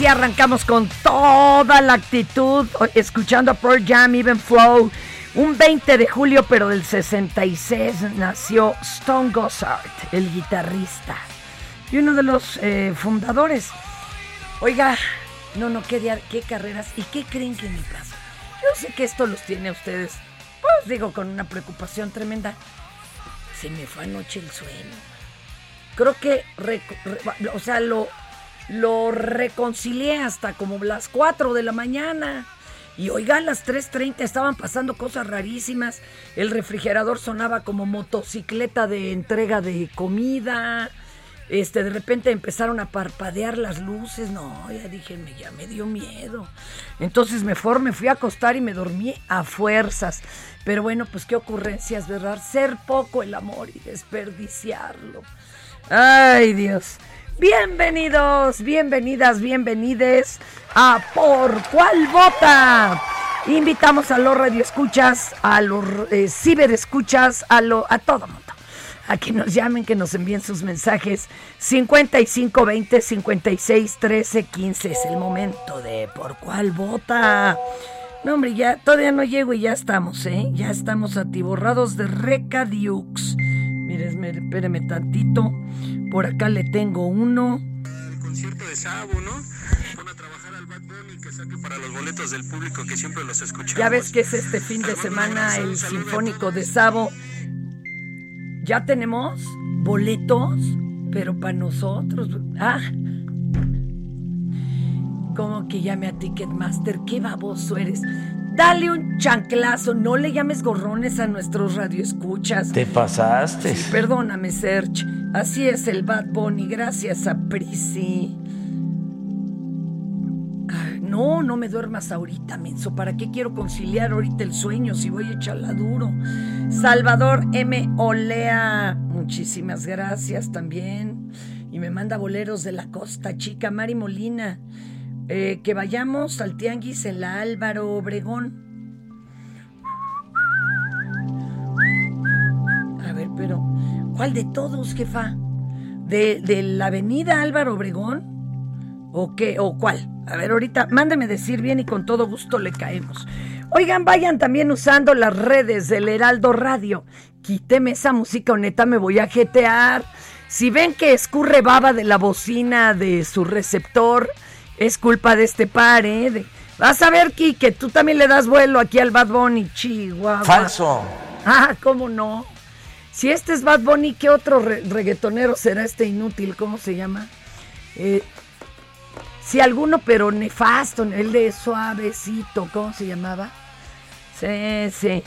así arrancamos con toda la actitud, escuchando a Pearl Jam, Even Flow. Un 20 de julio, pero del 66, nació Stone Gossard, el guitarrista y uno de los eh, fundadores. Oiga, no, no, qué, dia- qué carreras y qué creen que me pasa. Yo sé que esto los tiene a ustedes, pues digo, con una preocupación tremenda. Se me fue anoche el sueño creo que, o sea, lo, lo reconcilié hasta como las 4 de la mañana. Y oiga, a las 3.30 estaban pasando cosas rarísimas. El refrigerador sonaba como motocicleta de entrega de comida. Este, de repente empezaron a parpadear las luces. No, ya dije, me, ya me dio miedo. Entonces mejor me fui a acostar y me dormí a fuerzas. Pero bueno, pues qué ocurrencias, ¿verdad? Ser poco el amor y desperdiciarlo. Ay, Dios. Bienvenidos, bienvenidas, bienvenides a Por Cuál Vota. Invitamos a los radioescuchas, a los eh, ciberescuchas, a, lo, a todo mundo. A que nos llamen, que nos envíen sus mensajes. 5520 56 13 15 es el momento de Por Cuál Vota. No, hombre, ya todavía no llego y ya estamos, ¿eh? Ya estamos atiborrados de recadiux. Mire, esme- espéreme tantito. Por acá le tengo uno. el concierto de Sabo, ¿no? Van a trabajar al Bad Bunny que saque para los boletos del público que siempre los escuchamos. Ya ves que es este fin de semana el Sinfónico de Sabo. Ya tenemos boletos, pero para nosotros. Ah. Como que llame a Ticketmaster, qué baboso eres. Dale un chanclazo, no le llames gorrones a nuestros radioescuchas. Te pasaste. Sí, perdóname, Serge. Así es el Bad Bunny, gracias a Prisi. Ay, No, no me duermas ahorita, menso. ¿Para qué quiero conciliar ahorita el sueño si voy a echarla duro? Salvador M. Olea, muchísimas gracias también. y me manda boleros de la Costa Chica, Mari Molina. Eh, que vayamos al Tianguis en la Álvaro Obregón. A ver, pero ¿cuál de todos, jefa? ¿De, de la avenida Álvaro Obregón? ¿O qué? ¿O cuál? A ver, ahorita mándeme decir bien y con todo gusto le caemos. Oigan, vayan también usando las redes del Heraldo Radio. Quíteme esa música o neta me voy a jetear. Si ven que escurre baba de la bocina de su receptor, es culpa de este par, ¿eh? vas a ver, que tú también le das vuelo aquí al Bad Bunny, Chihuahua. Falso. Ah, ¿cómo no? Si este es Bad Bunny, ¿qué otro reggaetonero será este inútil? ¿Cómo se llama? Eh, si alguno, pero nefasto, el de suavecito, ¿cómo se llamaba? Sí, sí.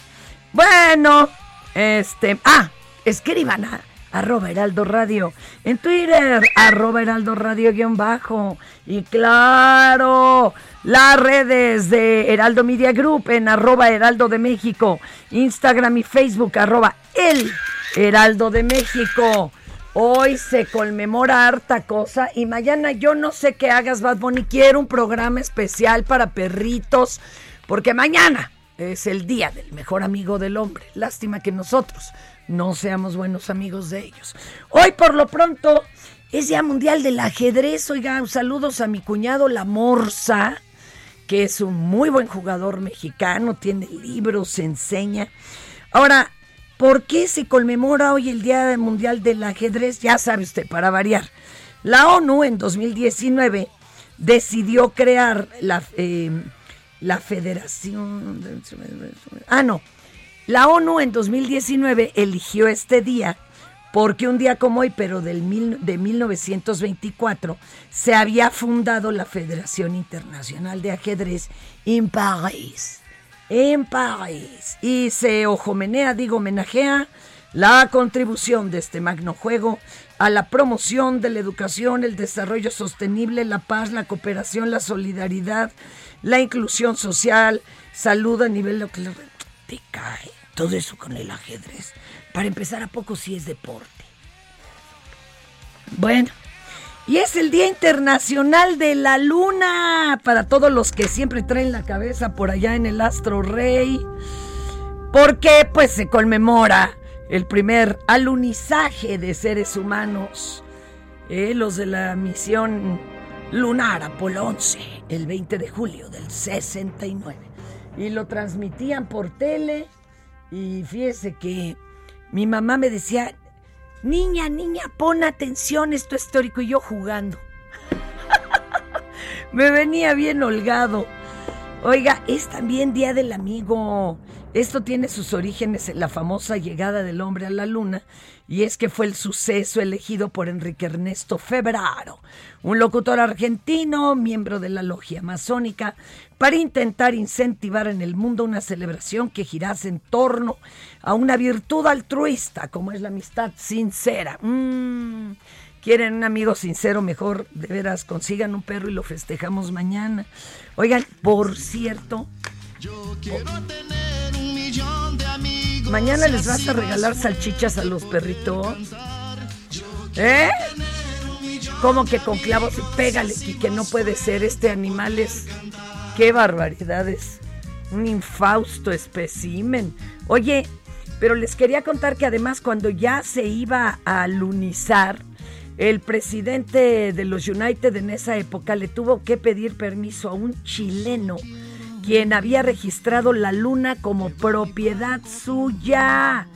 Bueno, este. Ah, escriban a arroba Heraldo Radio. En Twitter, arroba Heraldo Radio guion bajo. Y claro, las redes de Heraldo Media Group en arroba Heraldo de México. Instagram y Facebook, arroba El Heraldo de México. Hoy se conmemora harta cosa y mañana yo no sé qué hagas, Bad Bunny. Quiero un programa especial para perritos, porque mañana es el día del mejor amigo del hombre. Lástima que nosotros no seamos buenos amigos de ellos. Hoy por lo pronto es Día Mundial del Ajedrez. Oigan, saludos a mi cuñado La Morsa, que es un muy buen jugador mexicano, tiene libros, enseña. Ahora, ¿por qué se conmemora hoy el Día Mundial del Ajedrez? Ya sabe usted, para variar. La ONU en 2019 decidió crear la... Eh, la Federación... Ah, no. La ONU en 2019 eligió este día porque un día como hoy, pero del de 1924, se había fundado la Federación Internacional de Ajedrez en París. En París. Y se ojomenea, digo, homenajea la contribución de este magno juego a la promoción de la educación, el desarrollo sostenible, la paz, la cooperación, la solidaridad, la inclusión social, salud a nivel local. Te cae todo eso con el ajedrez. Para empezar, ¿a poco sí es deporte? Bueno, y es el Día Internacional de la Luna para todos los que siempre traen la cabeza por allá en el Astro Rey. Porque pues se conmemora el primer alunizaje de seres humanos, eh, los de la misión lunar Apolo 11, el 20 de julio del 69. Y lo transmitían por tele y fíjese que mi mamá me decía, niña, niña, pon atención, esto es histórico y yo jugando. me venía bien holgado. Oiga, es también Día del Amigo. Esto tiene sus orígenes en la famosa llegada del hombre a la luna, y es que fue el suceso elegido por Enrique Ernesto Febraro, un locutor argentino, miembro de la logia masónica, para intentar incentivar en el mundo una celebración que girase en torno a una virtud altruista, como es la amistad sincera. Mm, quieren un amigo sincero, mejor de veras consigan un perro y lo festejamos mañana. Oigan, por cierto, yo quiero tener Mañana les vas a regalar salchichas a los perritos. ¿Eh? Como que con clavos? Pégale, que no puede ser. Este animal es. ¡Qué barbaridades! Un infausto especimen. Oye, pero les quería contar que además, cuando ya se iba a lunizar, el presidente de los United en esa época le tuvo que pedir permiso a un chileno quien había registrado la luna como propiedad suya.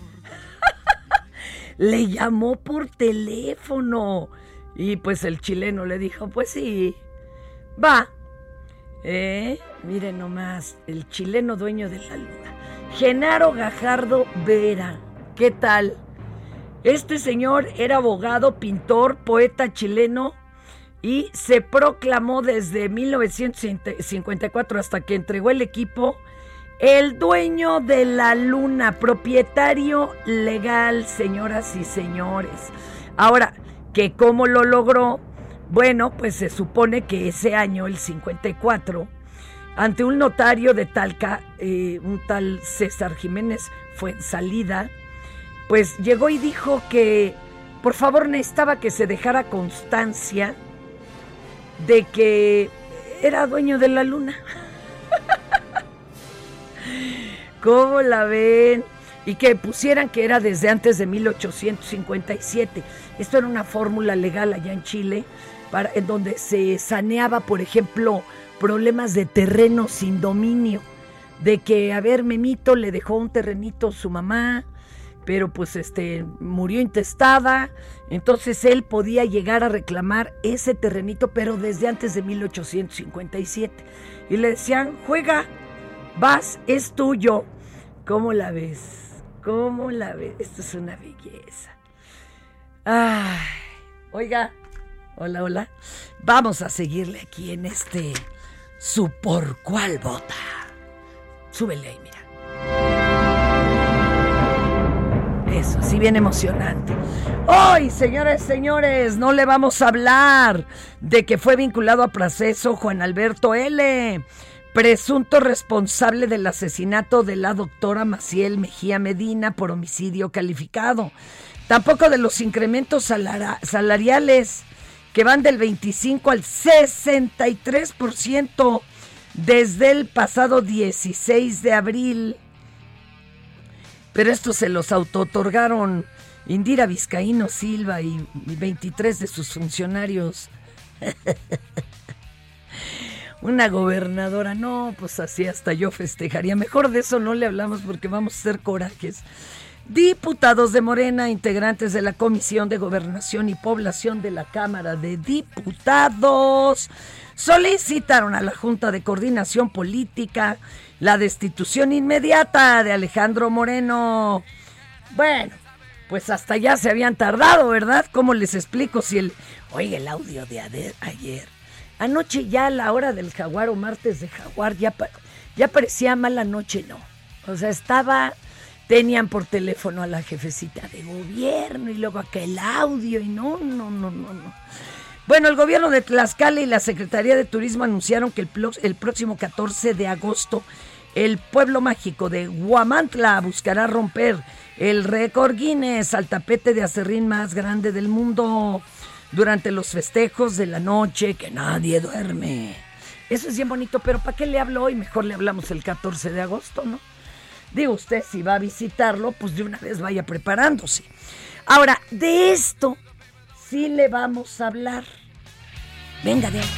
le llamó por teléfono y pues el chileno le dijo, pues sí, va. ¿Eh? Miren nomás, el chileno dueño de la luna. Genaro Gajardo Vera. ¿Qué tal? Este señor era abogado, pintor, poeta chileno y se proclamó desde 1954 hasta que entregó el equipo el dueño de la luna, propietario legal, señoras y señores. Ahora, ¿que cómo lo logró? Bueno, pues se supone que ese año, el 54, ante un notario de Talca, eh, un tal César Jiménez fue en salida, pues llegó y dijo que por favor necesitaba que se dejara constancia de que era dueño de la luna. ¿Cómo la ven? Y que pusieran que era desde antes de 1857. Esto era una fórmula legal allá en Chile, para, en donde se saneaba, por ejemplo, problemas de terreno sin dominio. De que, a ver, Memito le dejó un terrenito a su mamá, pero pues este murió intestada, entonces él podía llegar a reclamar ese terrenito, pero desde antes de 1857. Y le decían, juega, vas, es tuyo. ¿Cómo la ves? ¿Cómo la ves? Esto es una belleza. Ay, oiga, hola, hola. Vamos a seguirle aquí en este su por cuál vota. Súbele ahí, mira. Sí, bien emocionante. Hoy, señores, señores, no le vamos a hablar de que fue vinculado a proceso Juan Alberto L., presunto responsable del asesinato de la doctora Maciel Mejía Medina por homicidio calificado. Tampoco de los incrementos salariales que van del 25 al 63% desde el pasado 16 de abril. Pero estos se los auto-otorgaron Indira Vizcaíno Silva y 23 de sus funcionarios. Una gobernadora, no, pues así hasta yo festejaría. Mejor de eso no le hablamos porque vamos a hacer corajes. Diputados de Morena, integrantes de la Comisión de Gobernación y Población de la Cámara de Diputados, solicitaron a la Junta de Coordinación Política la destitución inmediata de Alejandro Moreno. Bueno, pues hasta ya se habían tardado, ¿verdad? ¿Cómo les explico si el... Oiga, el audio de ayer. Anoche ya a la hora del jaguar o martes de jaguar ya, ya parecía mala noche, ¿no? O sea, estaba... Tenían por teléfono a la jefecita de gobierno y luego aquel audio y no, no, no, no, no. Bueno, el gobierno de Tlaxcala y la Secretaría de Turismo anunciaron que el, próximo 14 de agosto el pueblo mágico de Guamantla buscará romper el récord Guinness al tapete de acerrín más grande del mundo durante los festejos de la noche que nadie duerme. Eso es bien bonito, pero ¿para qué le hablo hoy? Mejor le hablamos el 14 de agosto, ¿no? Digo usted, si va a visitarlo, pues de una vez vaya preparándose. Ahora, de esto sí le vamos a hablar. Venga de ahí.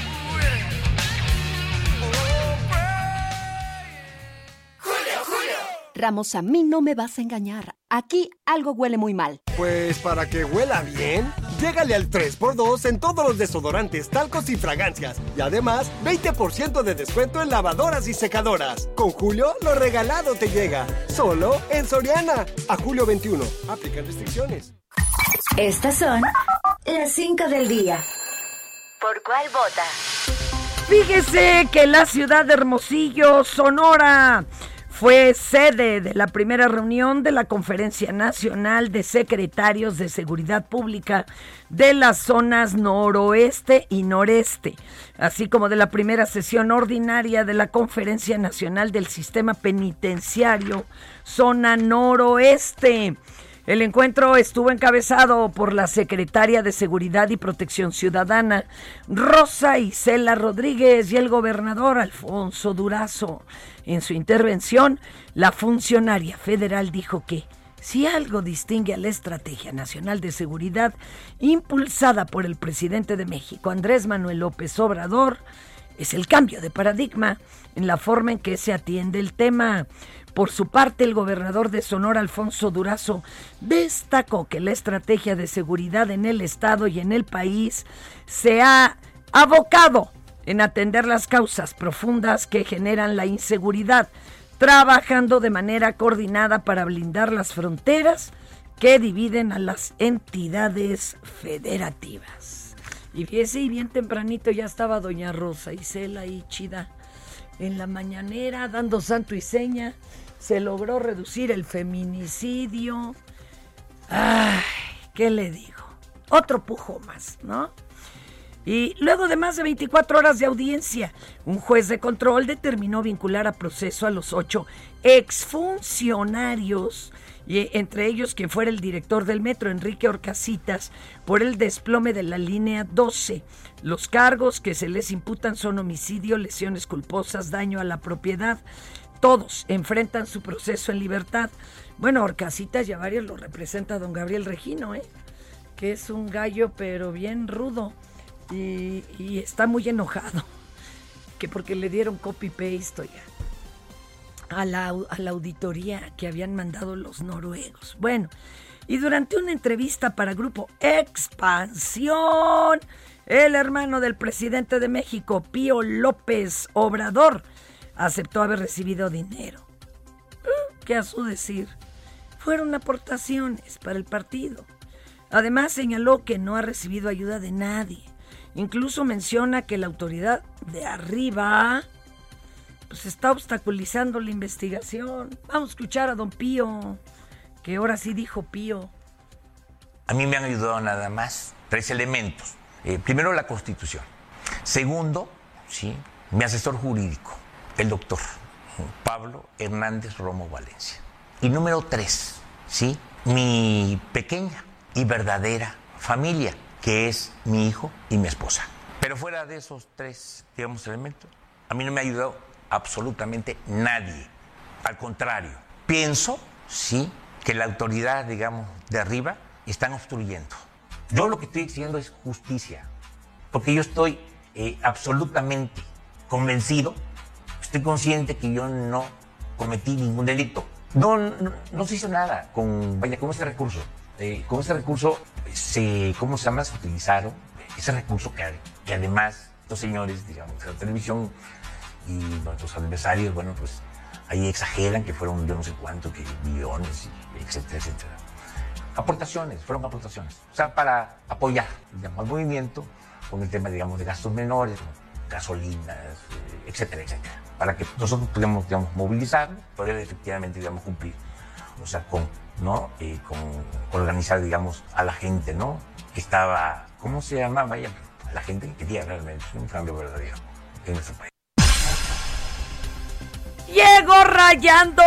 Ramos, a mí no me vas a engañar. Aquí algo huele muy mal. Pues para que huela bien, llégale al 3x2 en todos los desodorantes, talcos y fragancias. Y además, 20% de descuento en lavadoras y secadoras. Con Julio, lo regalado te llega. Solo en Soriana. A julio 21. Aplican restricciones. Estas son las 5 del día. ¿Por cuál vota? Fíjese que la ciudad de Hermosillo, Sonora, fue sede de la primera reunión de la Conferencia Nacional de Secretarios de Seguridad Pública de las zonas noroeste y noreste, así como de la primera sesión ordinaria de la Conferencia Nacional del Sistema Penitenciario, zona noroeste. El encuentro estuvo encabezado por la secretaria de Seguridad y Protección Ciudadana, Rosa Isela Rodríguez, y el gobernador Alfonso Durazo. En su intervención, la funcionaria federal dijo que si algo distingue a la Estrategia Nacional de Seguridad impulsada por el presidente de México, Andrés Manuel López Obrador, es el cambio de paradigma en la forma en que se atiende el tema. Por su parte, el gobernador de Sonora, Alfonso Durazo, destacó que la estrategia de seguridad en el Estado y en el país se ha abocado en atender las causas profundas que generan la inseguridad, trabajando de manera coordinada para blindar las fronteras que dividen a las entidades federativas. Y fíjese, y bien tempranito ya estaba doña Rosa Isela y chida en la mañanera dando santo y seña. Se logró reducir el feminicidio. Ay, ¿qué le digo? Otro pujo más, ¿no? Y luego de más de 24 horas de audiencia, un juez de control determinó vincular a proceso a los ocho exfuncionarios y entre ellos quien fuera el director del metro, Enrique Orcasitas, por el desplome de la línea 12. Los cargos que se les imputan son homicidio, lesiones culposas, daño a la propiedad. Todos enfrentan su proceso en libertad. Bueno, Orcasitas ya varios lo representa don Gabriel Regino, ¿eh? que es un gallo pero bien rudo y, está muy enojado, que porque le dieron copy-paste, oiga a la, a la auditoría que habían mandado los noruegos. Bueno, y durante una entrevista para Grupo Expansión, el hermano del presidente de México, Pío López Obrador, aceptó haber recibido dinero. Que a su decir, fueron aportaciones para el partido. Además señaló que no ha recibido ayuda de nadie. Incluso menciona que la autoridad de arriba pues está obstaculizando la investigación. Vamos a escuchar a don Pío, que ahora sí dijo Pío. A mí me han ayudado nada más tres elementos. Eh, primero, la Constitución. Segundo, ¿sí? mi asesor jurídico, el doctor Pablo Hernández Romo Valencia. Y número tres, ¿sí? mi pequeña y verdadera familia, que es mi hijo y mi esposa. Pero fuera de esos tres, digamos, elementos, a mí no me ha ayudado absolutamente nadie. Al contrario, pienso, sí, que la autoridad, digamos, de arriba están obstruyendo. Yo lo que estoy diciendo es justicia, porque yo estoy eh, absolutamente convencido, estoy consciente que yo no cometí ningún delito. No, no, se hizo nada con, vaya, con ese recurso. Eh, con ese recurso, se, ¿cómo se llama? Se utilizaron ese recurso que, que además los señores, digamos, de la televisión y nuestros adversarios, bueno, pues ahí exageran que fueron yo no sé cuánto, que millones, etcétera, etcétera. Aportaciones, fueron aportaciones. O sea, para apoyar, digamos, al movimiento con el tema, digamos, de gastos menores, gasolinas, etcétera, etcétera. Para que nosotros pudiéramos, digamos, movilizar, poder efectivamente, digamos, cumplir. O sea, con, ¿no? Eh, con, organizar, digamos, a la gente, ¿no? Que estaba, ¿cómo se llama? Vaya, la gente que quería realmente un cambio verdadero en nuestro país. Llego rayando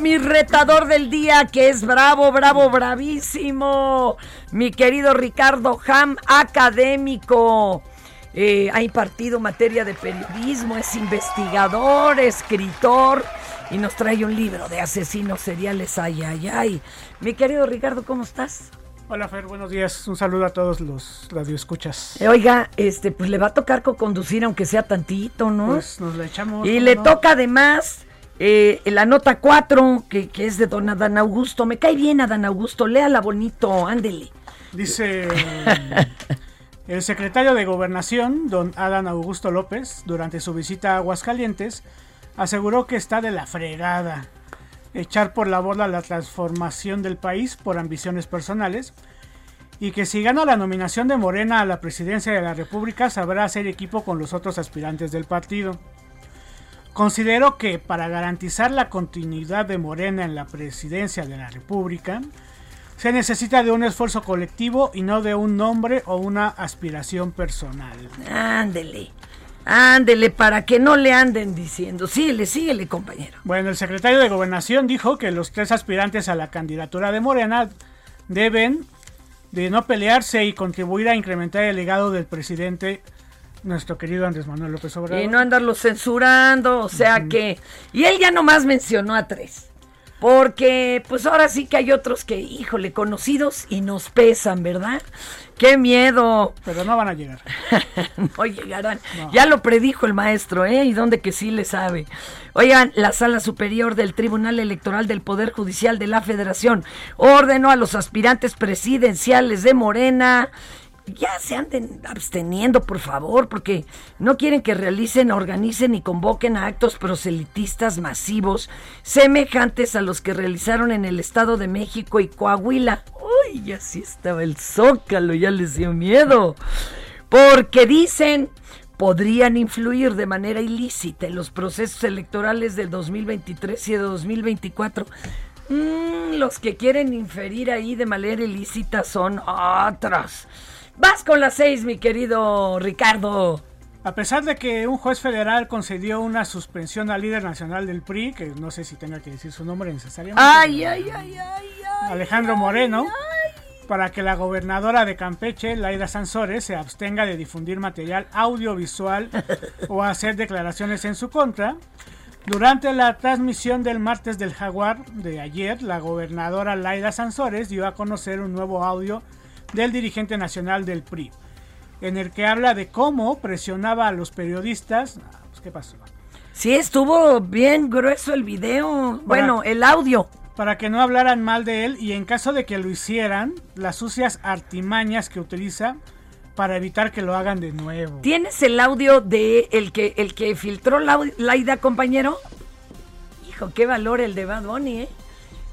mi retador del día, que es bravo, bravo, bravísimo. Mi querido Ricardo Ham, académico. Eh, ha impartido materia de periodismo, es investigador, escritor y nos trae un libro de asesinos seriales. Ay, ay, ay. Mi querido Ricardo, ¿cómo estás? Hola Fer, buenos días. Un saludo a todos los radioescuchas. Eh, oiga, este, pues le va a tocar conducir aunque sea tantito, ¿no? Pues nos la echamos. Y le toca además eh, la nota 4, que, que, es de don Adán Augusto. Me cae bien Adán Augusto, léala bonito, ándele. Dice el secretario de Gobernación, don Adán Augusto López, durante su visita a Aguascalientes, aseguró que está de la fregada echar por la borda la transformación del país por ambiciones personales y que si gana la nominación de Morena a la presidencia de la República sabrá hacer equipo con los otros aspirantes del partido. Considero que para garantizar la continuidad de Morena en la presidencia de la República, se necesita de un esfuerzo colectivo y no de un nombre o una aspiración personal. Ándele. Ándele, para que no le anden diciendo. Síguele, síguele, compañero. Bueno, el secretario de Gobernación dijo que los tres aspirantes a la candidatura de Morena deben de no pelearse y contribuir a incrementar el legado del presidente nuestro querido Andrés Manuel López Obrador. Y no andarlo censurando, o sea que... Y él ya nomás mencionó a tres. Porque pues ahora sí que hay otros que, híjole, conocidos y nos pesan, ¿verdad? ¡Qué miedo! Pero no van a llegar. no llegarán. Ya lo predijo el maestro, ¿eh? Y donde que sí le sabe. Oigan, la Sala Superior del Tribunal Electoral del Poder Judicial de la Federación ordenó a los aspirantes presidenciales de Morena ya se anden absteniendo, por favor, porque no quieren que realicen, organicen y convoquen a actos proselitistas masivos semejantes a los que realizaron en el Estado de México y Coahuila. Uy, ya sí estaba el zócalo, ya les dio miedo. Porque dicen podrían influir de manera ilícita en los procesos electorales del 2023 y de 2024. Mm, los que quieren inferir ahí de manera ilícita son otros Vas con las seis, mi querido Ricardo. A pesar de que un juez federal concedió una suspensión al líder nacional del PRI, que no sé si tenga que decir su nombre necesariamente. Ay, ay, ay, ay, Alejandro Moreno, para que la gobernadora de Campeche, Laida Sansores, se abstenga de difundir material audiovisual o hacer declaraciones en su contra. Durante la transmisión del martes del Jaguar de ayer, la gobernadora Laida Sansores dio a conocer un nuevo audio del dirigente nacional del PRI, en el que habla de cómo presionaba a los periodistas. Ah, pues, ¿Qué pasó? Sí, estuvo bien grueso el video, bueno, el audio. Para que no hablaran mal de él y en caso de que lo hicieran, las sucias artimañas que utiliza para evitar que lo hagan de nuevo. ¿Tienes el audio de el que el que filtró la, Laida, compañero? Hijo, qué valor el de Bad Bunny, ¿eh?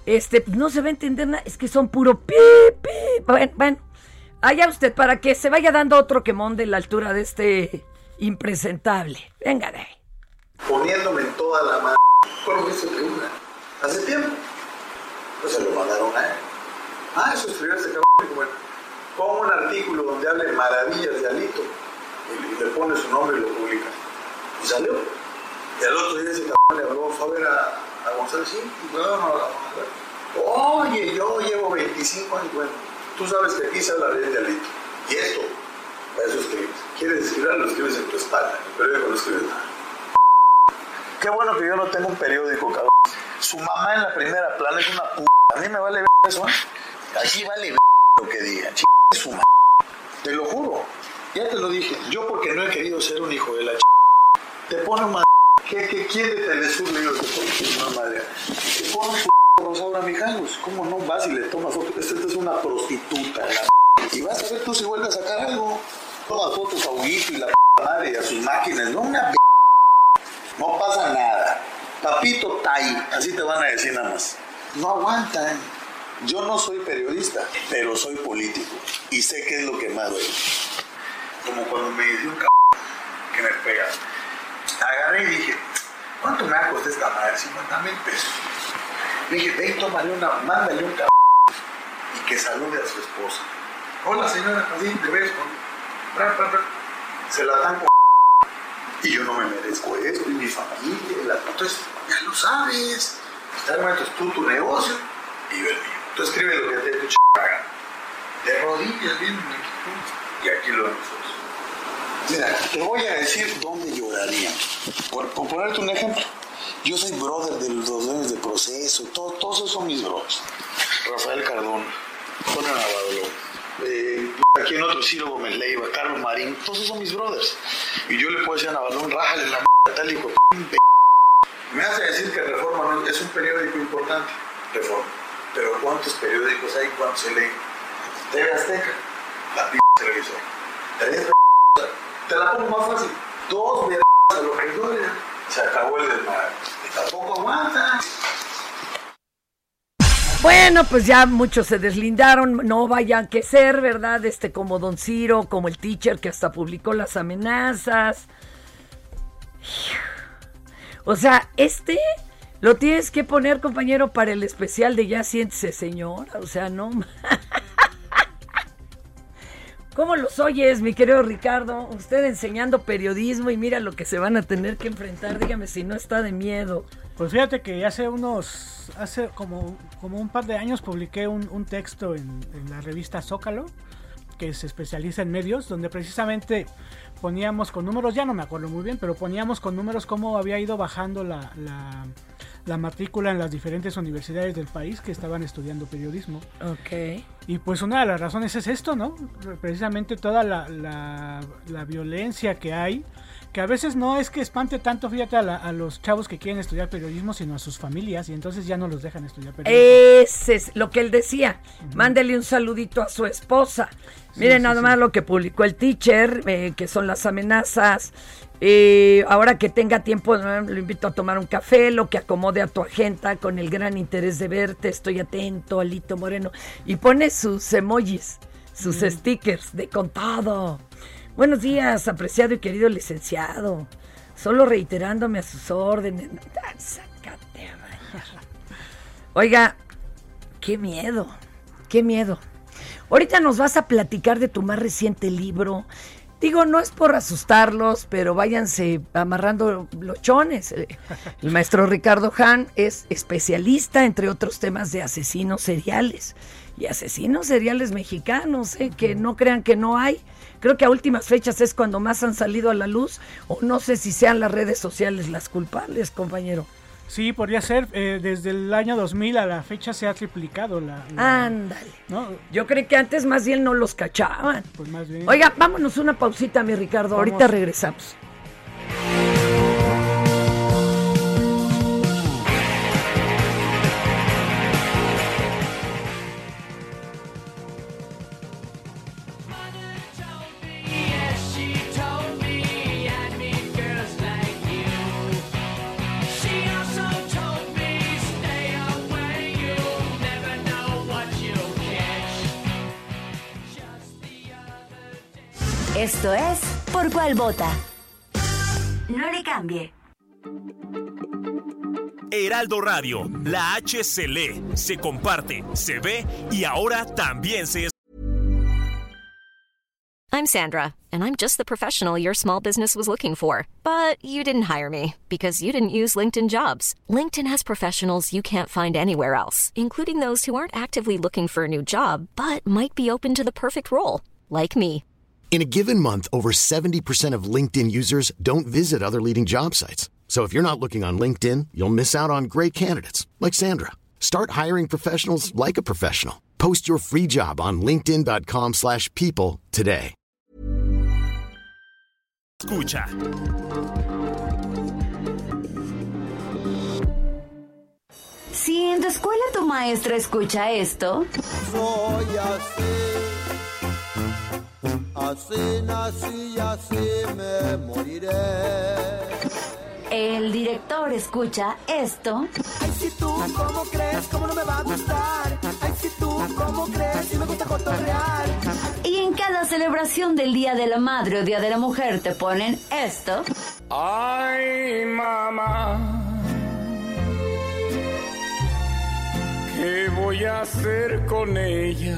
Este, no se va a entender nada, es que son puro pi, pi. Bueno, bueno, allá usted, para que se vaya dando otro quemón de la altura de este impresentable. Venga de ahí. Poniéndome toda la mano. ¿Cuándo viste tribuna? Hace tiempo. Pues se lo mandaron a él. Ah, eso escribió este cabrón. Bueno, pongo un artículo donde hable maravillas de Alito y le pone su nombre y lo publica. Y salió. Y al otro día ese cabrón le habló, fue a a, González, no, Oye, yo llevo 25 años, bueno, tú sabes que aquí se habla bien de Alito. Y esto, eso escribes. ¿Quieres escribir? Lo escribes en tu espalda. El periódico no escribes nada. Qué bueno que yo no tengo un periódico, cabrón. Su mamá en la primera plana es una p. A mí me vale ver eso. ¿eh? Aquí vale ver lo que diga. Ch su madre. Te lo juro. Ya te lo dije. Yo porque no he querido ser un hijo de la ch... Te pone una ¿Qué, qué quiere Telesur? Le digo, te pone una madre. Te pone un p... Rosaura Mijangos. ¿Cómo no vas y le tomas foto? Esta, es una prostituta. La... Y vas a ver tú si vuelve a sacar algo. Toma fotos a Huguito y la madre y a sus máquinas. No una. No pasa nada. Papito Tai, así te van a decir nada más. No aguantan. Yo no soy periodista, pero soy político y sé qué es lo que más duele. Como cuando me dice un c que me pega. Agarré y dije, ¿cuánto me va a costar esta madre? 50 mil pesos. Le dije, ven, tómale una, mándale un c y que salude a su esposa. Hola señora, así, de beso. Se la dan con y yo no me merezco esto, y mi familia, entonces ya lo sabes. Está es tú tu negocio y yo el mío. Tú escribe lo que te tu ch... De rodillas, bien, y aquí lo nosotros. Mira, te voy a decir dónde lloraría. Por, ponerte un ejemplo, yo soy brother de los dueños de proceso, todo, todos esos son mis brothers. Rafael Cardona, Jorge Navarro, eh, aquí en otro Ciro Gómez Leiva, Carlos Marín, todos esos son mis brothers. Y yo le puedo decir a Navalón, rájale la m tal hijo de Me hace decir que Reforma es un periódico importante, Reforma. Pero ¿cuántos periódicos hay? ¿Cuántos se leen? TV Azteca, la p televisor. Te la pongo más fácil. Dos de a los regidores. Se acabó el desmadre. Tampoco aguanta. Bueno, pues ya muchos se deslindaron, no vayan que ser, ¿verdad? Este como Don Ciro, como el teacher que hasta publicó las amenazas. O sea, este lo tienes que poner, compañero, para el especial de Ya siéntese, señora. O sea, no. ¿Cómo los oyes, mi querido Ricardo? Usted enseñando periodismo y mira lo que se van a tener que enfrentar. Dígame si no está de miedo. Pues fíjate que hace unos, hace como, como un par de años publiqué un, un texto en, la revista Zócalo, que se especializa en medios, donde precisamente poníamos con números, ya no me acuerdo muy bien, pero poníamos con números cómo había ido bajando la, la matrícula en las diferentes universidades del país que estaban estudiando periodismo. Ok. Y pues una de las razones es esto, ¿no? Precisamente toda la, la, la violencia que hay que a veces no es que espante tanto, fíjate, a, la, a, los chavos que quieren estudiar periodismo, sino a sus familias, y entonces ya no los dejan estudiar periodismo. Ese es lo que él decía. Uh -huh. Mándele un saludito a su esposa. Sí, Miren sí, nada sí. más lo que publicó el teacher, eh, que son las amenazas. Eh, ahora que tenga tiempo, lo invito a tomar un café, lo que acomode a tu agenda con el gran interés de verte. Estoy atento, Alito Moreno. Y pone sus emojis, sus -huh. stickers de contado. Buenos días, apreciado y querido licenciado. Solo reiterándome a sus órdenes. Sácate a Oiga, qué miedo, qué miedo. Ahorita nos vas a platicar de tu más reciente libro. Digo, no es por asustarlos, pero váyanse amarrando lochones. El maestro Ricardo Han es especialista, entre otros temas, de asesinos seriales. Y asesinos seriales mexicanos, ¿eh? que no crean que no hay. Creo que a últimas fechas es cuando más han salido a la luz, o no sé si sean las redes sociales las culpables, compañero. Sí, podría ser. Eh, desde el año 2000 a la fecha se ha triplicado la... Ándale. Yo creo que antes más bien no los cachaban. Pues más bien. Oiga, vámonos una pausita, mi Ricardo. Ahorita regresamos. Esto es Por cuál vota. No le cambie. Heraldo Radio, la H se lee, se comparte, se ve y ahora también se I'm Sandra, and I'm just the professional your small business was looking for. But you didn't hire me because you didn't use LinkedIn jobs. LinkedIn has professionals you can't find anywhere else, including those who aren't actively looking for a new job but might be open to the perfect role, like me. In a given month, over 70% of LinkedIn users don't visit other leading job sites. So if you're not looking on LinkedIn, you'll miss out on great candidates like Sandra. Start hiring professionals like a professional. Post your free job on linkedin.com/people slash people today. escucha. Si en tu escuela tu maestra escucha esto, Soy así, así nací y así me moriré. el director escucha esto, Ay, si tú, ¿cómo crees? ¿Cómo no me va a gustar? Ay, si tú, ¿cómo crees? Si me gusta cotorrear. y en cada celebración del Día de la Madre o Día de la Mujer te ponen esto, Ay, mamá. ¿Qué voy a hacer con ella?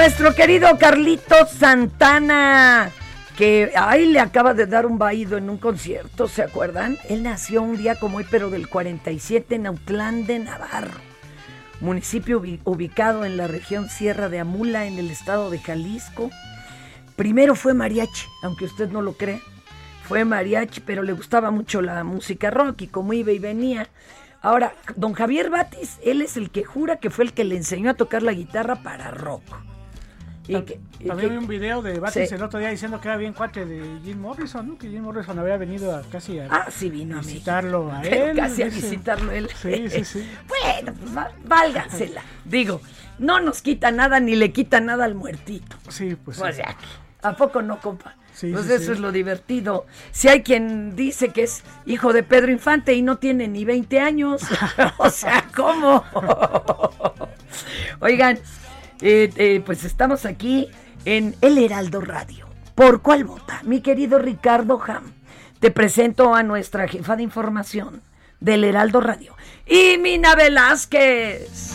Nuestro querido Carlitos Santana, que ahí le acaba de dar un vaído en un concierto, ¿se acuerdan? Él nació un día como hoy, pero del 47 en Autlán de Navarro, municipio ubi- ubicado en la región Sierra de Amula, en el estado de Jalisco. Primero fue mariachi, aunque usted no lo cree. Fue mariachi, pero le gustaba mucho la música rock y como iba y venía. Ahora, don Javier Batis, él es el que jura que fue el que le enseñó a tocar la guitarra para rock. Y que- También que- vi un video de Batis Sí. el otro día diciendo que era bien cuate de Jim Morrison, ¿no? Que Jim Morrison había venido a, casi a Ah, sí vino a visitarlo a él. casi a visitarlo él. Sí, sí, sí. Bueno, pues válgansela. Digo, no nos quita nada ni le quita nada al muertito. Sí, pues O sí. sea, ¿a poco no, compa? Sí, pues sí, eso sí. es lo divertido. Si hay quien dice que es hijo de Pedro Infante y no tiene ni 20 años, o sea, ¿cómo? Oigan, eh, eh, pues estamos aquí en El Heraldo Radio. ¿Por cuál vota? Mi querido Ricardo Ham, te presento a nuestra jefa de información del Heraldo Radio, y Mina Velázquez.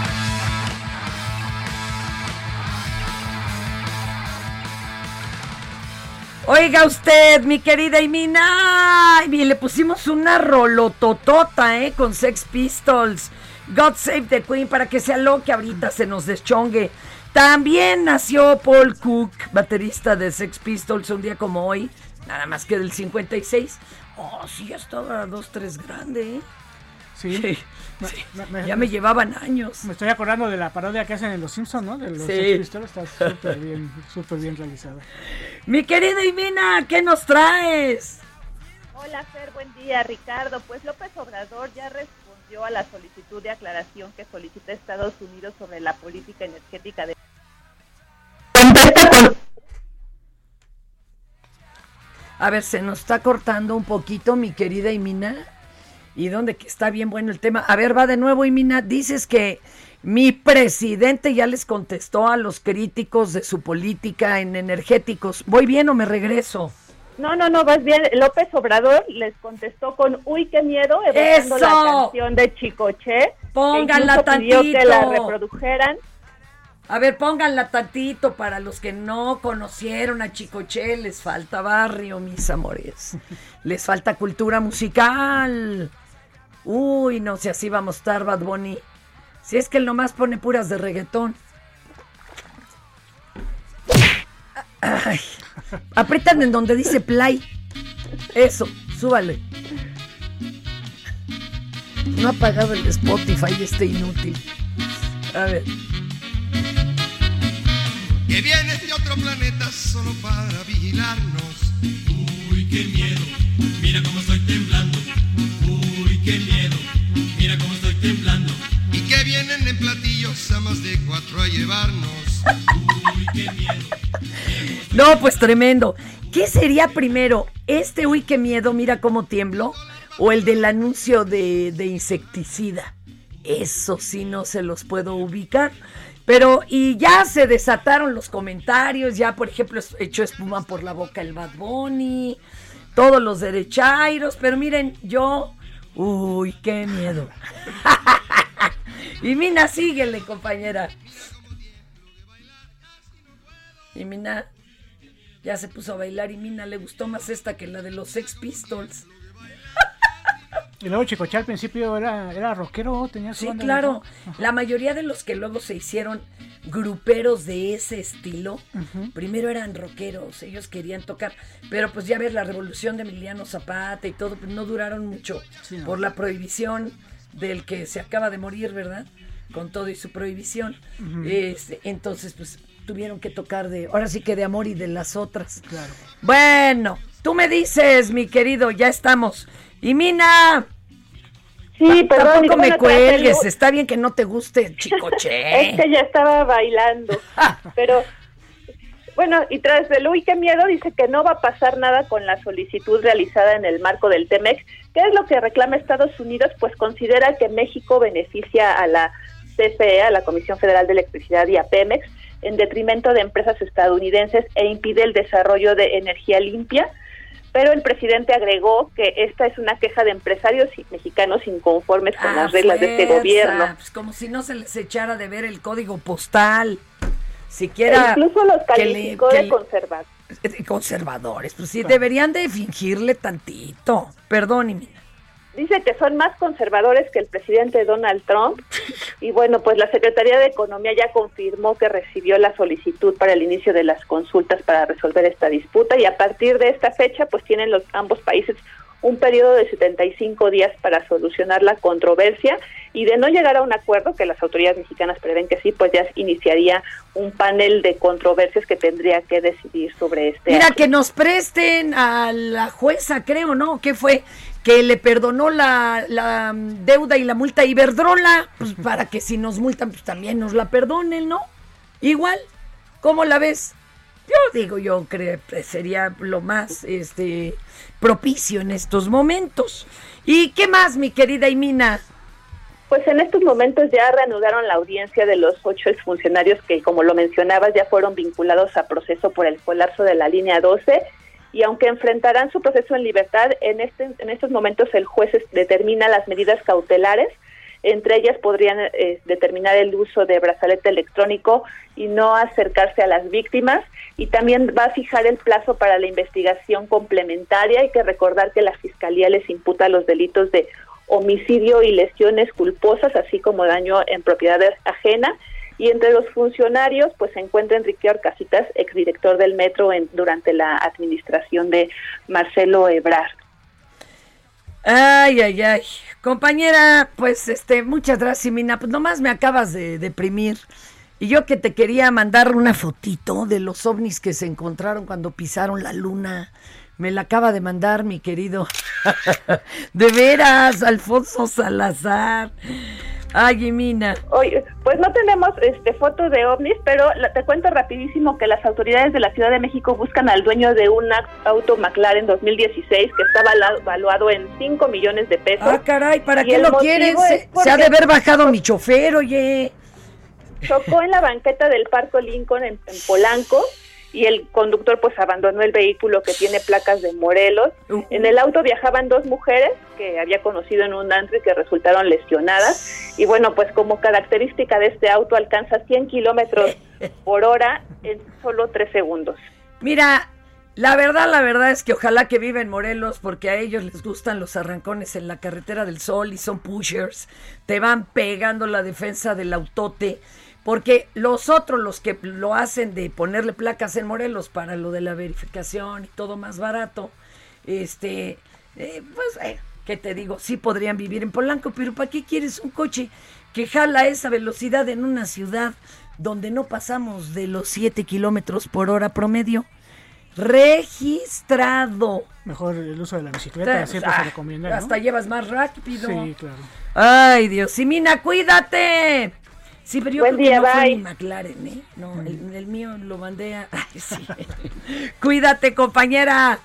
Oiga usted, mi querida Imina. Bien, le pusimos una rolototota, ¿eh? Con Sex Pistols. God Save the Queen para que sea lo que ahorita se nos deschongue. También nació Paul Cook, baterista de Sex Pistols, un día como hoy. Nada más que del 56. Oh, sí, ya estaba dos, tres grande, ¿eh? Sí. Sí, Me- sí. me- me- ya me llevaban años. Me estoy acordando de la parodia que hacen en Los Simpsons, ¿no? De los Sí. Está súper bien, súper bien realizada. Mi querida Imina, ¿qué nos traes? Hola Fer, buen día Ricardo. Pues López Obrador ya respondió a la solicitud de aclaración que solicita Estados Unidos sobre la política energética de... A ver, se nos está cortando un poquito, mi querida Imina. ¿Y dónde que está bien bueno el tema? A ver, va de nuevo, Imina. Dices que mi presidente ya les contestó a los críticos de su política en energéticos. ¿Voy bien o me regreso? No, no, no, vas bien. López Obrador les contestó con uy, qué miedo, evocando la ¡Eso! canción de Chicoche. Pónganla incluso pidió que la tantito. reprodujeran. A ver, pónganla tantito para los que no conocieron a Chicoche. Les falta barrio, mis amores. Les falta cultura musical. Uy, no sé, así vamos a estar, Bad Bunny. Si es que él nomás pone puras de reggaetón. Ay, aprietan en donde dice play. Eso, súbale. No ha apagado el Spotify este inútil. A ver. Que vienes de otro planeta solo para vigilarnos. Uy, qué miedo, mira cómo estoy temblando. Qué miedo, mira cómo estoy temblando. Y que vienen en platillos a más de cuatro a llevarnos. Uy, qué miedo. No, pues tremendo. ¿Qué sería primero? ¿Este uy qué miedo, mira cómo tiemblo? ¿O el del anuncio de, de insecticida? Eso sí no se los puedo ubicar. Pero, y ya se desataron los comentarios, ya por ejemplo echó espuma por la boca el Bad Bunny, todos los derechairos, pero miren, yo, uy, qué miedo. y Mina, síguele, compañera. Y Mina ya se puso a bailar y Mina le gustó más esta que la de los Sex Pistols. Y luego Chicoche al principio era, era rockero, tenía su Sí, banda claro. La mayoría de los que luego se hicieron gruperos de ese estilo, primero eran rockeros, ellos querían tocar, pero pues ya ves la revolución de Emiliano Zapata y todo, pues no duraron mucho Sí, no. por la prohibición del que se acaba de morir, ¿verdad? Con todo y su prohibición. Este, entonces, pues tuvieron que tocar de, ahora sí que de amor y de las otras. Claro. Bueno, tú me dices, mi querido, ya estamos. Y Mina. Sí, perdón, Tampoco me cuelgues. Está bien que no te guste Chicoche. Es que ya estaba bailando. Pero, bueno, y tras el uy, qué miedo, dice que no va a pasar nada con la solicitud realizada en el marco del TEMEX. ¿Qué es lo que reclama Estados Unidos? Pues considera que México beneficia a la CFE, a la Comisión Federal de Electricidad y a Pemex, en detrimento de empresas estadounidenses e impide el desarrollo de energía limpia. Pero el presidente agregó que esta es una queja de empresarios y- mexicanos inconformes con A las reglas de este gobierno. pues como si no se les echara de ver el código postal. Siquiera. Incluso los que le- calificó que de conservadores. conservadores. Pues sí, deberían de fingirle tantito. Perdón, y Mina. Dice que son más conservadores que el presidente Donald Trump. Y bueno, pues la Secretaría de Economía ya confirmó que recibió la solicitud para el inicio de las consultas para resolver esta disputa y a partir de esta fecha pues tienen los ambos países un periodo de 75 días para solucionar la controversia y de no llegar a un acuerdo, que las autoridades mexicanas prevén que sí, pues ya iniciaría un panel de controversias que tendría que decidir sobre este. Mira, que nos presten a la jueza, creo, ¿no? ¿Qué fue? Que le perdonó la, la deuda y la multa a Iberdrola, pues para que si nos multan, pues también nos la perdonen, ¿no? Igual, ¿cómo la ves? Yo digo, yo creo que sería lo más este propicio en estos momentos. ¿Y qué más, mi querida Imina? Pues en estos momentos ya reanudaron la audiencia de los ocho exfuncionarios que, como lo mencionabas, ya fueron vinculados a proceso por el colapso de la línea 12 y aunque enfrentarán su proceso en libertad, en, este, en estos momentos el juez determina las medidas cautelares. Entre ellas podrían eh, determinar el uso de brazalete electrónico y no acercarse a las víctimas. Y también va a fijar el plazo para la investigación complementaria. Hay que recordar que la Fiscalía les imputa los delitos de homicidio y lesiones culposas, así como daño en propiedad ajena. Y entre los funcionarios, pues se encuentra Enrique Orcasitas, exdirector del metro en, durante la administración de Marcelo Ebrard. Ay, ay, ay. Compañera, pues este, muchas gracias, Mina. Pues nomás me acabas de deprimir. Y yo que te quería mandar una fotito de los ovnis que se encontraron cuando pisaron la luna. Me la acaba de mandar mi querido. de veras, Alfonso Salazar. Ay, Mina. Oye, pues no tenemos este foto de ovnis, pero te cuento rapidísimo que las autoridades de la Ciudad de México buscan al dueño de un auto McLaren 2016 que está valuado en 5 millones de pesos. Ah, caray, ¿para qué lo quieren? Se, ha de haber bajado mi chofer, oye. Chocó en la banqueta del Parco Lincoln en Polanco y el conductor pues abandonó el vehículo que tiene placas de Morelos. En el auto viajaban dos mujeres que había conocido en un antro y que resultaron lesionadas. Y bueno, pues como característica de este auto alcanza 100 kilómetros por hora en solo tres segundos. Mira, la verdad, la verdad es que ojalá que viva en Morelos porque a ellos les gustan los arrancones en la carretera del sol y son pushers. Te van pegando la defensa del autote porque los otros, los que lo hacen de ponerle placas en Morelos para lo de la verificación y todo más barato, este, eh, pues, eh, ¿qué te digo? Sí podrían vivir en Polanco, pero ¿para qué quieres un coche que jala esa velocidad en una ciudad donde no pasamos de los 7 kilómetros por hora promedio? Registrado. Mejor el uso de la bicicleta, siempre se recomienda. Hasta llevas más rápido. Sí, claro. Ay, Dios. Simina, cuídate. Sí, pero yo Buen creo día, que no fue mi McLaren, ¿eh? No, el, el mío lo mandé a... Ay, sí. Cuídate, compañera.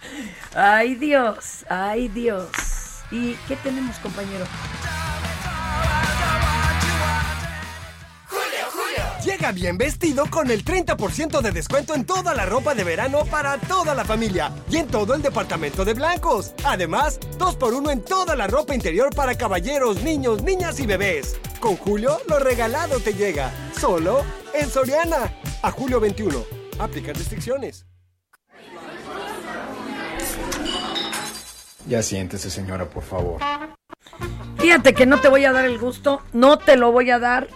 Ay, Dios. Ay, Dios. ¿Y qué tenemos, compañero? Llega bien vestido con el 30% de descuento en toda la ropa de verano para toda la familia y en todo el departamento de blancos. Además, 2x1 en toda la ropa interior para caballeros, niños, niñas y bebés. Con Julio, lo regalado te llega. Solo en Soriana. A julio 21. Aplica restricciones. Ya siéntese, señora, por favor. Fíjate que no te voy a dar el gusto, no te lo voy a dar.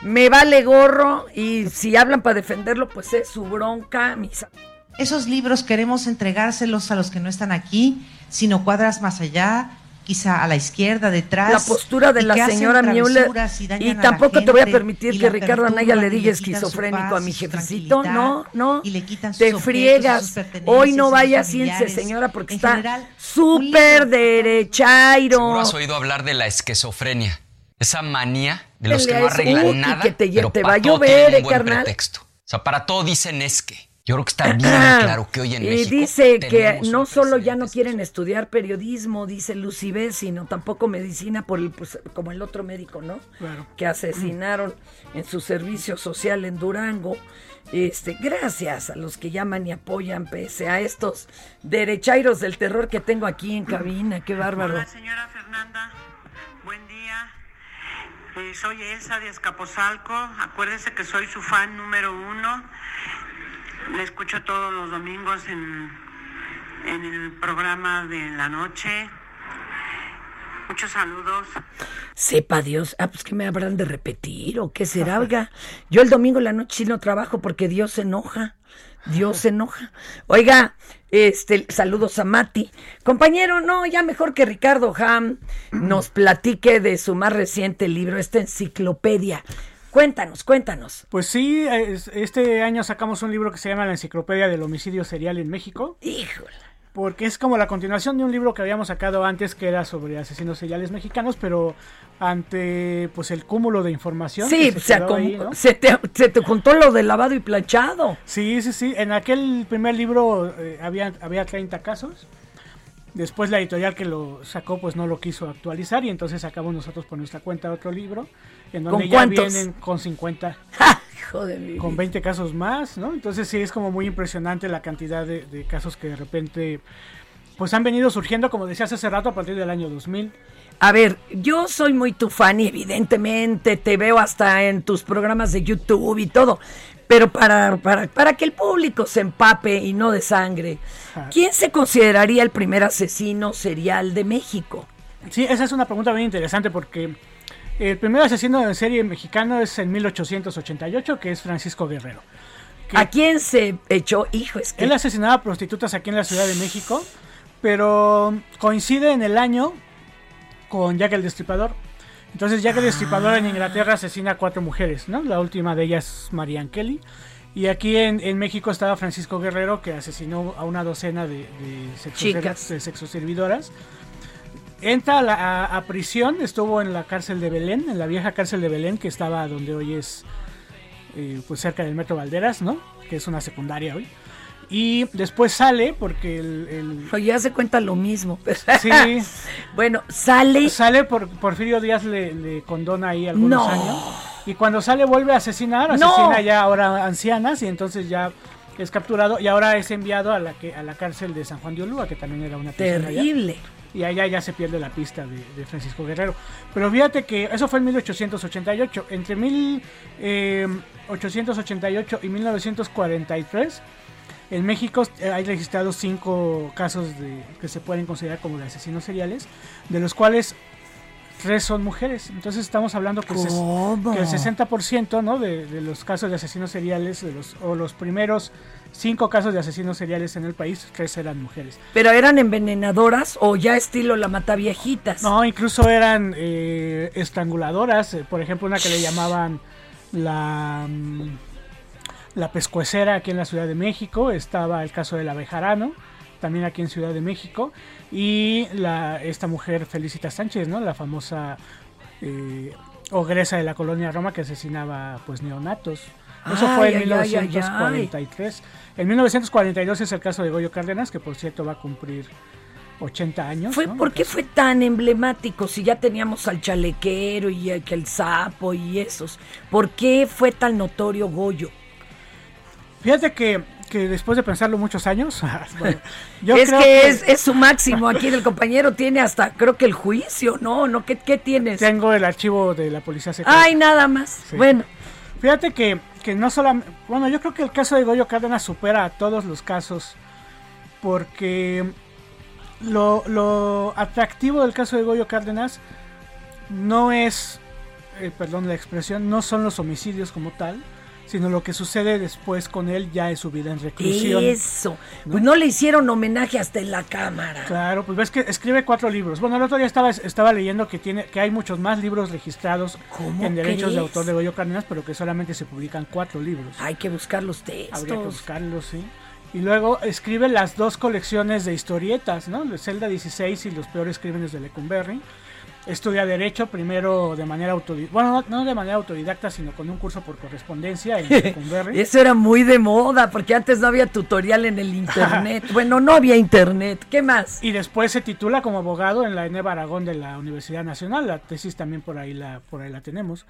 Me vale gorro y si hablan para defenderlo, pues es su bronca, misa. Esos libros queremos entregárselos a los que no están aquí, sino cuadras más allá, quizá a la izquierda, detrás. La postura de la señora Müller. travesuras y Y, a tampoco te voy a permitir que Ricardo Anaya le diga esquizofrénico a mi jefecito. No, no. y le quitan sus Te friegas. Hoy no vaya, siéntese, familiares. señora, porque En está súper derechairo. Seguro has oído hablar de la esquizofrenia. Esa manía de los que no a arreglan nada, que te- pero te para va a todo llover, eh, carnal. pretexto. O sea, para todo dicen es que. Yo creo que está bien claro que hoy en y México dice que no solo ya no quieren estudiar periodismo, dice Lucy B, sino tampoco medicina por el, pues, como el otro médico, ¿no? Claro. Que asesinaron en su servicio social en Durango. Este, gracias a los que llaman y apoyan pese a estos derechairos del terror que tengo aquí en cabina, qué bárbaro. Hola, señora Fernanda. Buen día. Eh, soy Elsa de Escaposalco. Acuérdese que soy su fan número uno. Le escucho todos los domingos en, en el programa de la noche. Muchos saludos. Sepa Dios, ah, pues que me habrán de repetir o qué será, oiga. Yo el domingo en la noche no trabajo porque Dios se enoja. Dios se enoja. Oiga, este, saludos a Mati. Compañero, no, ya mejor que Ricardo Ham nos platique de su más reciente libro, esta enciclopedia. Cuéntanos, cuéntanos. Pues sí, es- este año sacamos un libro que se llama La Enciclopedia del Homicidio Serial en México. Híjole. Porque es como la continuación de un libro que habíamos sacado antes que era sobre asesinos seriales mexicanos, pero ante pues el cúmulo de información. Sí, se, ahí, ¿no? se te, se te juntó lo de lavado y planchado. Sí, sí, sí. En aquel primer libro eh, había, había 30 casos. Después la editorial que lo sacó pues no lo quiso actualizar y entonces sacamos nosotros por nuestra cuenta otro libro en donde ¿Con ya cuántos? vienen con 50 Hijo de mi con vida. 20 casos más, ¿no? Entonces sí es como muy impresionante la cantidad de, de casos que de repente pues han venido surgiendo, como decías hace rato, a partir del año 2000. A ver, yo soy muy tu fan y evidentemente te veo hasta en tus programas de YouTube y todo. Pero para, para, para que el público se empape y no de sangre, ¿quién se consideraría el primer asesino serial de México? Sí, esa es una pregunta bien interesante porque el primer asesino en serie mexicano es en 1888, que es Francisco Guerrero. ¿A quién se echó? Hijo, es que... Él asesinaba a prostitutas aquí en la Ciudad de México, pero coincide en el año con Jack el Destripador. Entonces Jack el Destripador en Inglaterra asesina a cuatro mujeres, ¿no? La última de ellas es Marianne Kelly. Y aquí en, en México estaba Francisco Guerrero que asesinó a una docena de, de Chicas. de sexoservidoras. Entra a, la- a- a prisión, estuvo en la cárcel de Belén, en la vieja cárcel de Belén, que estaba donde hoy es, eh, pues cerca del Metro Valderas, ¿no? Que es una secundaria hoy. Y después sale porque el... el- Oye, ya se cuenta lo mismo. Sí. bueno, sale... Sale por Porfirio Díaz le, le condona ahí algunos No. años. Y cuando sale vuelve a asesinar, No. asesina ya ahora ancianas y entonces ya es capturado y ahora es enviado a la que a la cárcel de San Juan de Ulúa, que también era una prisión allá. Y allá ya se pierde la pista de, de Francisco Guerrero. Pero fíjate que eso fue en 1888. Entre 1888 y 1943, en México eh, hay registrados cinco casos de, que se pueden considerar como de asesinos seriales, de los cuales tres son mujeres. Entonces estamos hablando que, que el 60% ¿no? de, de los casos de asesinos seriales, de los, o los primeros cinco casos de asesinos seriales en el país, tres eran mujeres. ¿Pero eran envenenadoras o ya estilo la mata viejitas? No, incluso eran eh, estranguladoras. eh, Por ejemplo, una que le llamaban la, mm, la pescuecera aquí en la Ciudad de México. Estaba el caso del abejarano, también aquí en Ciudad de México. Y la, esta mujer, Felicita Sánchez, ¿no? La famosa eh, ogresa de la colonia Roma que asesinaba pues neonatos. Eso Ay, fue en ay, ay, ay, ay. 1943. En 1942 es el caso de Goyo Cárdenas, que por cierto va a cumplir 80 años. Fue, ¿no? ¿Por qué fue tan emblemático si ya teníamos al chalequero y el, que el sapo y esos? ¿Por qué fue tan notorio Goyo? Fíjate que, que después de pensarlo muchos años, bueno, yo es creo que, Es, es su máximo. Aquí el compañero tiene hasta, creo que el juicio, ¿no? ¿No? ¿Qué, qué tienes? Tengo el archivo de la policía secreta. Ay, nada más. Sí. Bueno, Fíjate que, que no solamente... Bueno, yo creo que el caso de Goyo Cárdenas supera a todos los casos porque lo, lo atractivo del caso de Goyo Cárdenas no es, eh, perdón la expresión, no son los homicidios como tal, sino lo que sucede después con él ya en su vida en reclusión. eso. Pues no le hicieron homenaje hasta en la cámara. Claro, pues ves que escribe cuatro libros. Bueno, el otro día estaba, estaba leyendo que tiene que hay muchos más libros registrados ¿Cómo en derechos de autor de Goyo Cárdenas, pero que solamente se publican cuatro libros. Hay que buscar los textos. Habría que buscarlos, sí. Y luego escribe las dos colecciones de historietas, ¿no? Zelda 16 y los peores crímenes de Lecumberri. Estudia Derecho, primero de manera autodidacta, bueno, no, no de manera autodidacta, sino con un curso por correspondencia en. Eso era muy de moda, porque antes no había tutorial en el internet. bueno, no había internet. ¿Qué más? Y después se titula como abogado en la ENEB Aragón de la Universidad Nacional. La tesis también por ahí la, por ahí la tenemos.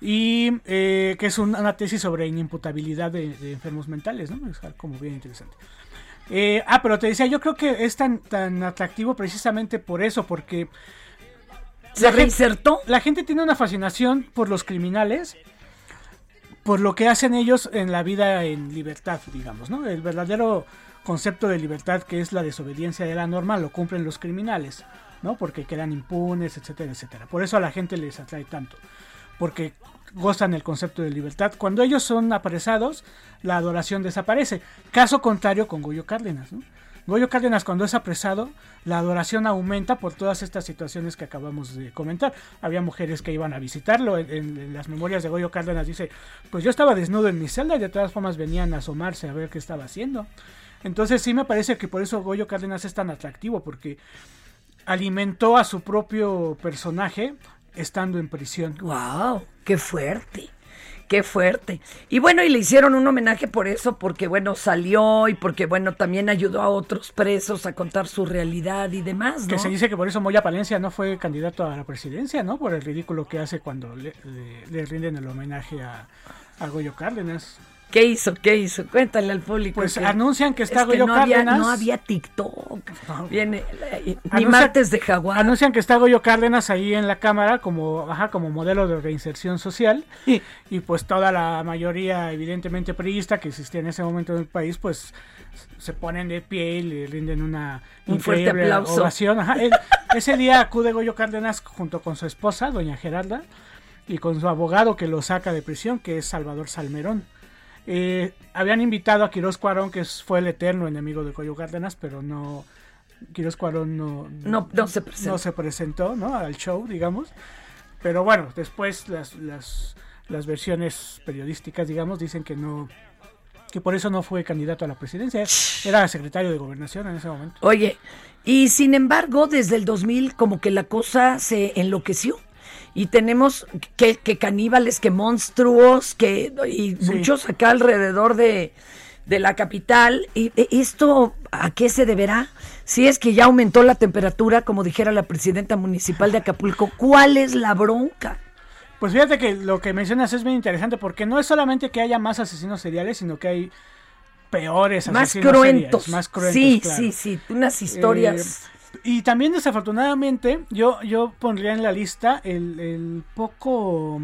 Y eh, que es un- una tesis sobre inimputabilidad de, de enfermos mentales, ¿no? Es como bien interesante. Eh, ah, pero te decía, yo creo que es tan, tan atractivo precisamente por eso, porque... ¿Se gen- reinsertó? La gente tiene una fascinación por los criminales, por lo que hacen ellos en la vida en libertad, digamos, ¿no? El verdadero concepto de libertad que es la desobediencia de la norma lo cumplen los criminales, ¿no? Porque quedan impunes, etcétera, etcétera. Por eso a la gente les atrae tanto. porque gozan el concepto de libertad. Cuando ellos son apresados, la adoración desaparece. Caso contrario con Goyo Cárdenas. ¿no? Goyo Cárdenas cuando es apresado, la adoración aumenta por todas estas situaciones que acabamos de comentar. Había mujeres que iban a visitarlo, en, en las memorias de Goyo Cárdenas dice, pues yo estaba desnudo en mi celda y de todas formas venían a asomarse a ver qué estaba haciendo. Entonces sí me parece que por eso Goyo Cárdenas es tan atractivo, porque alimentó a su propio personaje estando en prisión. ¡Wow! ¡Qué fuerte! Qué fuerte. Y bueno, y le hicieron un homenaje por eso, porque bueno, salió y porque bueno, también ayudó a otros presos a contar su realidad y demás, ¿no? Que se dice que por eso Moya Palencia no fue candidato a la presidencia, ¿no? Por el ridículo que hace cuando le, le- le rinden el homenaje a, a Goyo Cárdenas. ¿Qué hizo? ¿Qué hizo? Cuéntale al público. Pues que- anuncian que está es Goyo no había, Cárdenas. no había TikTok. Viene eh, ni Anuncia- martes de jaguar. Anuncian que está Goyo Cárdenas ahí en la cámara como, ajá, como modelo de reinserción social y pues toda la mayoría evidentemente priista que existía en ese momento en el país pues se ponen de pie y le rinden una Un fuerte aplauso. ovación. Ajá, el- ese día acude Goyo Cárdenas junto con su esposa, doña Geralda, y con su abogado que lo saca de prisión, que es Salvador Salmerón. Eh, habían invitado a Quirós Cuarón, que fue el eterno enemigo de Goyo Cárdenas, pero no... Quirós Cuarón no, No- no se presentó. no se presentó, ¿no? Al show, digamos. Pero bueno, después las, las, las versiones periodísticas, digamos, dicen que no que por eso no fue candidato a la presidencia. Era secretario de gobernación en ese momento. Oye, y sin embargo, desde el 2000 como que la cosa se enloqueció. Y tenemos que, que caníbales, que monstruos, que y Sí. muchos acá alrededor de, de la capital. ¿Y esto a qué se deberá? Si es que ya aumentó la temperatura, como dijera la presidenta municipal de Acapulco, ¿cuál es la bronca? Pues fíjate que lo que mencionas es bien interesante porque no es solamente que haya más asesinos seriales, sino que hay peores Más asesinos cruentos. seriales, más cruentos. sí, claro. sí, sí, unas historias. Eh, y también desafortunadamente yo, yo pondría en la lista el, el poco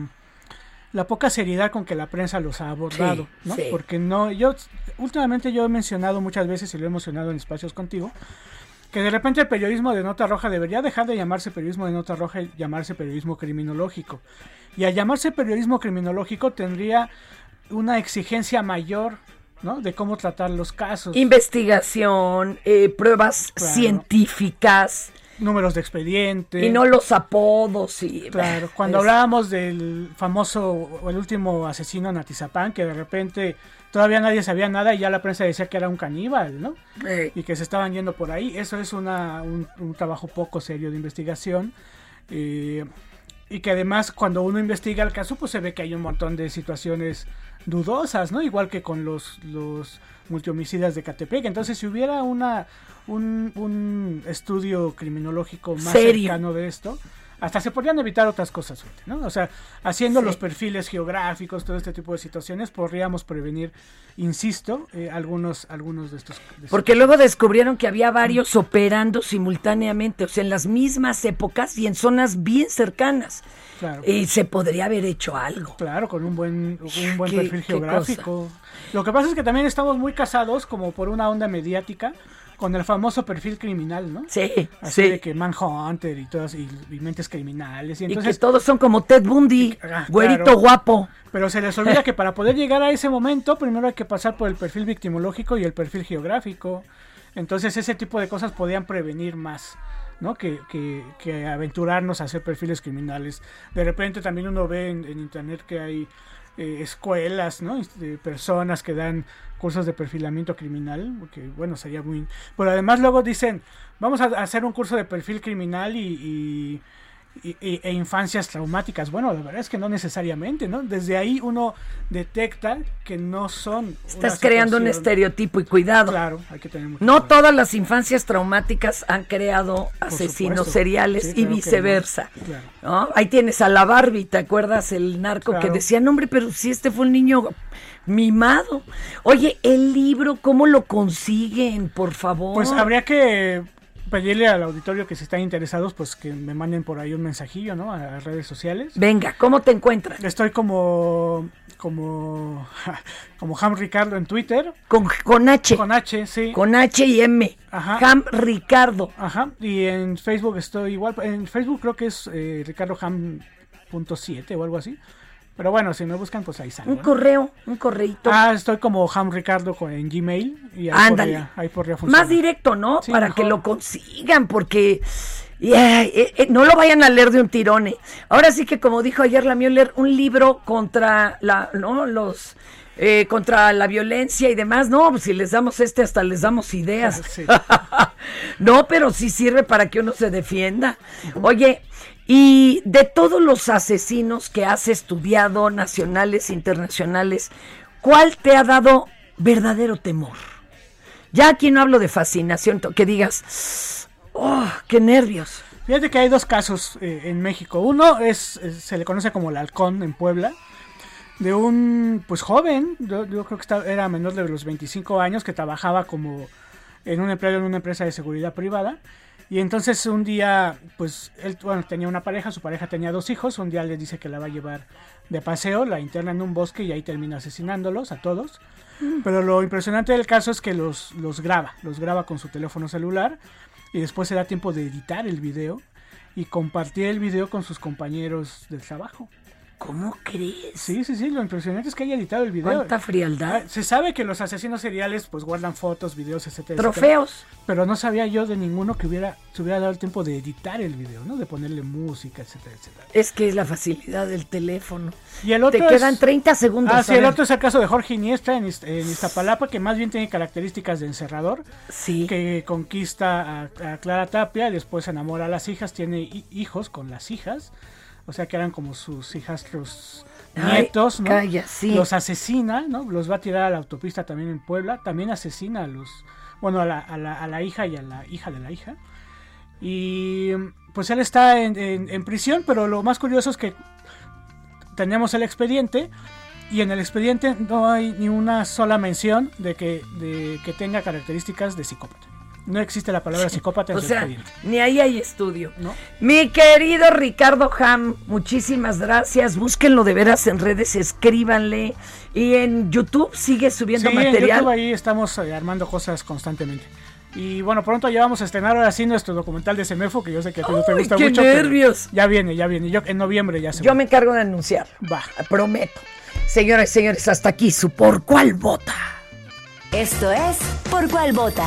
la poca seriedad con que la prensa los ha abordado, Sí, ¿no? sí. Porque no, yo últimamente yo he mencionado muchas veces y lo he mencionado en espacios contigo, que de repente el periodismo de nota roja debería dejar de llamarse periodismo de nota roja y llamarse periodismo criminológico. Y al llamarse periodismo criminológico tendría una exigencia mayor, ¿no? De cómo tratar los casos. Investigación, eh, pruebas Claro. científicas. números de expediente. Y no los apodos y Claro, cuando es- hablábamos del famoso o el último asesino en Atizapán, que de repente todavía nadie sabía nada y ya la prensa decía que era un caníbal, ¿no? Y que se estaban yendo por ahí. Eso es una, un, un trabajo poco serio de investigación. eh, y que además cuando uno investiga el caso, pues se ve que hay un montón de situaciones dudosas, ¿no? Igual que con los, los multihomicidas de Catepec. Entonces, si hubiera una un, un estudio criminológico más Serio. cercano de esto, hasta se podrían evitar otras cosas, ¿no? O sea, haciendo Sí. los perfiles geográficos, todo este tipo de situaciones, podríamos prevenir, insisto, eh, algunos, algunos de estos. de estos Porque luego descubrieron que había varios operando simultáneamente, o sea, en las mismas épocas y en zonas bien cercanas. Claro. Y se podría haber hecho algo. Claro, con un buen, un buen perfil geográfico. Lo que pasa es que también estamos muy casados, como por una onda mediática, con el famoso perfil criminal, ¿no? Sí, Así sí. de que Manhunter y todas, y, y mentes criminales. Y Y entonces, que todos son como Ted Bundy, Ah, güerito claro. guapo. Pero se les olvida que para poder llegar a ese momento, primero hay que pasar por el perfil victimológico y el perfil geográfico. Entonces ese tipo de cosas podían prevenir más, ¿no? Que, que, que aventurarnos a hacer perfiles criminales. De repente también uno ve en, en internet que hay eh, escuelas, ¿no? De personas que dan cursos de perfilamiento criminal, que bueno, sería muy... Pero además luego dicen, vamos a hacer un curso de perfil criminal y... y y- y- e infancias traumáticas. Bueno, la verdad es que no necesariamente, ¿no? Desde ahí uno detecta que no son. Estás creando un estereotipo y cuidado. Claro, hay que tener mucho No todas las infancias traumáticas han creado asesinos supuesto. seriales Sí, y claro que no. viceversa. Claro. ¿no? Ahí tienes a la Barbie, ¿te acuerdas? El narco que decía, no hombre, pero si este fue un niño mimado. Oye, el libro, ¿cómo lo consiguen, por favor? Pues habría que pedirle al auditorio que si están interesados, pues que me manden por ahí un mensajillo, ¿no? A las redes sociales. Venga, ¿cómo te encuentran? Estoy como como como Ham Ricardo en Twitter. Con, con H. Con H, sí. Con H y M. Ajá. Ham Ricardo. Ajá. Y en Facebook estoy igual. En Facebook creo que es eh, Ricardo Ham 2.7 o algo así. Pero bueno, si me buscan, pues ahí sale. Un correo, un correíto. Ah, estoy como Ham Ricardo en Gmail. Y ahí Ándale. podría, ahí podría funcionar. Más directo, ¿no? Sí, Para mejor. que lo consigan, porque yeah, eh, eh, no lo vayan a leer de un tirón. eh. Ahora sí que, como dijo ayer la Müller, un libro contra la, ¿no? Los eh, contra la violencia y demás. No, pues si les damos este, hasta les damos ideas. no, pero sí sirve para que uno se defienda. Oye, y de todos los asesinos que has estudiado, nacionales, internacionales, ¿cuál te ha dado verdadero temor? Ya aquí no hablo de fascinación, que digas, oh, qué nervios. Fíjate que hay dos casos eh, en México. Uno es, es- se le conoce como el halcón en Puebla, de un pues joven, yo, creo que era menor de los 25 años, que trabajaba como en un empleo en una empresa de seguridad privada. Y entonces un día, pues él bueno, tenía una pareja, su pareja tenía dos hijos, un día le dice que la va a llevar de paseo, la interna en un bosque y ahí termina asesinándolos a todos. Pero lo impresionante del caso es que los, los graba, los graba con su teléfono celular y después se da tiempo de editar el video y compartir el video con sus compañeros del trabajo. ¿Cómo crees? Sí, sí, sí, lo impresionante es que haya editado el video. Cuánta frialdad. Ah, Se sabe que los asesinos seriales pues guardan fotos, videos, etcétera. etcétera. Trofeos. Pero no sabía yo de ninguno que hubiera, se hubiera dado el tiempo de editar el video, ¿no? De ponerle música, etcétera, etcétera. Es que es la facilidad del teléfono. Y el otro Te quedan es- 30 segundos. Ah, sí, el otro es el caso de Jorge Iniestra en, en Iztapalapa, que más bien tiene características de encerrador. Sí. Que conquista a, a Clara Tapia, y después se enamora a las hijas, tiene hi- hijos con las hijas. O sea que eran como sus hijastros nietos, ¿no? calla, sí. Los asesina, ¿no? Los va a tirar a la autopista también en Puebla. También asesina a los. Bueno, a la, a la, a la hija y a la hija de la hija. Y pues él está en, en- en prisión, pero lo más curioso es que tenemos el expediente y en el expediente no hay ni una sola mención de que, de que tenga características de psicópata. No existe la palabra psicópata en O su sea, expediente. ni ahí hay estudio. Mi querido Ricardo Ham, muchísimas gracias. Búsquenlo de veras en redes, escríbanle. Y en YouTube sigue subiendo Sí, en material. YouTube ahí estamos eh, armando cosas constantemente. Y bueno, pronto ya vamos a estrenar ahora sí nuestro documental de Semefo, que yo sé que a ti no te ¡Ay, gusta qué mucho. pero nervios! Ya viene, ya viene. Yo, en noviembre ya se Yo me encargo de anunciarlo. Va. Prometo. Señoras y señores, hasta aquí su Por Cuál Vota. Esto es Por Cuál Vota.